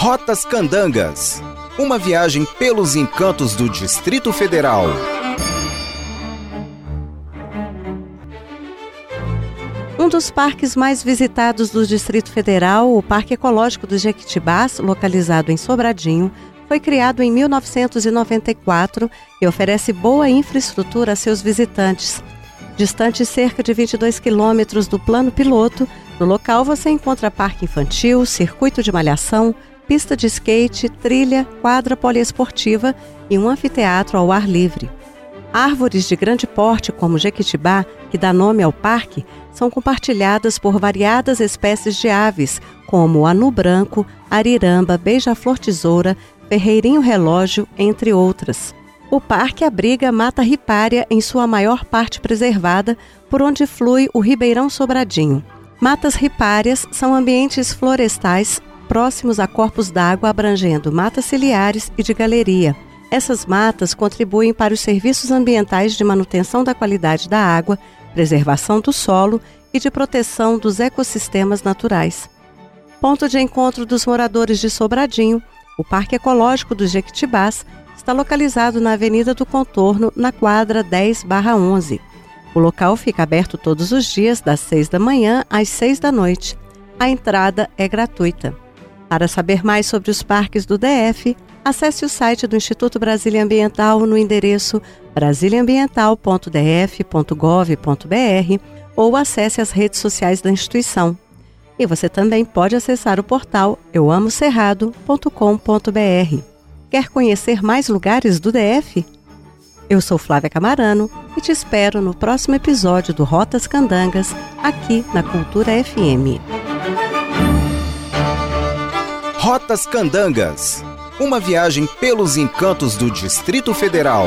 Rotas Candangas. Uma viagem pelos encantos do Distrito Federal. Um dos parques mais visitados do Distrito Federal, o Parque Ecológico dos Jequitibás, localizado em Sobradinho, foi criado em 1994 e oferece boa infraestrutura a seus visitantes. Distante cerca de 22 quilômetros do plano piloto, no local você encontra parque infantil, circuito de malhação, pista de skate, trilha, quadra poliesportiva e um anfiteatro ao ar livre. Árvores de grande porte, como jequitibá, que dá nome ao parque, são compartilhadas por variadas espécies de aves, como anu branco, ariramba, beija-flor tesoura, ferreirinho relógio, entre outras. O parque abriga mata ripária em sua maior parte preservada, por onde flui o Ribeirão Sobradinho. Matas ripárias são ambientes florestais próximos a corpos d'água abrangendo matas ciliares e de galeria. Essas matas contribuem para os serviços ambientais de manutenção da qualidade da água, preservação do solo e de proteção dos ecossistemas naturais. Ponto de encontro dos moradores de Sobradinho, o Parque Ecológico dos Jequitibás está localizado na Avenida do Contorno, na quadra 10/11. O local fica aberto todos os dias, das 6 da manhã às 6 da noite. A entrada é gratuita. Para saber mais sobre os parques do DF, acesse o site do Instituto Brasília Ambiental no endereço brasiliaambiental.df.gov.br ou acesse as redes sociais da instituição. E você também pode acessar o portal euamocerrado.com.br. Quer conhecer mais lugares do DF? Eu sou Flávia Camarano e te espero no próximo episódio do Rotas Candangas, aqui na Cultura FM. Rotas Candangas. Uma viagem pelos encantos do Distrito Federal.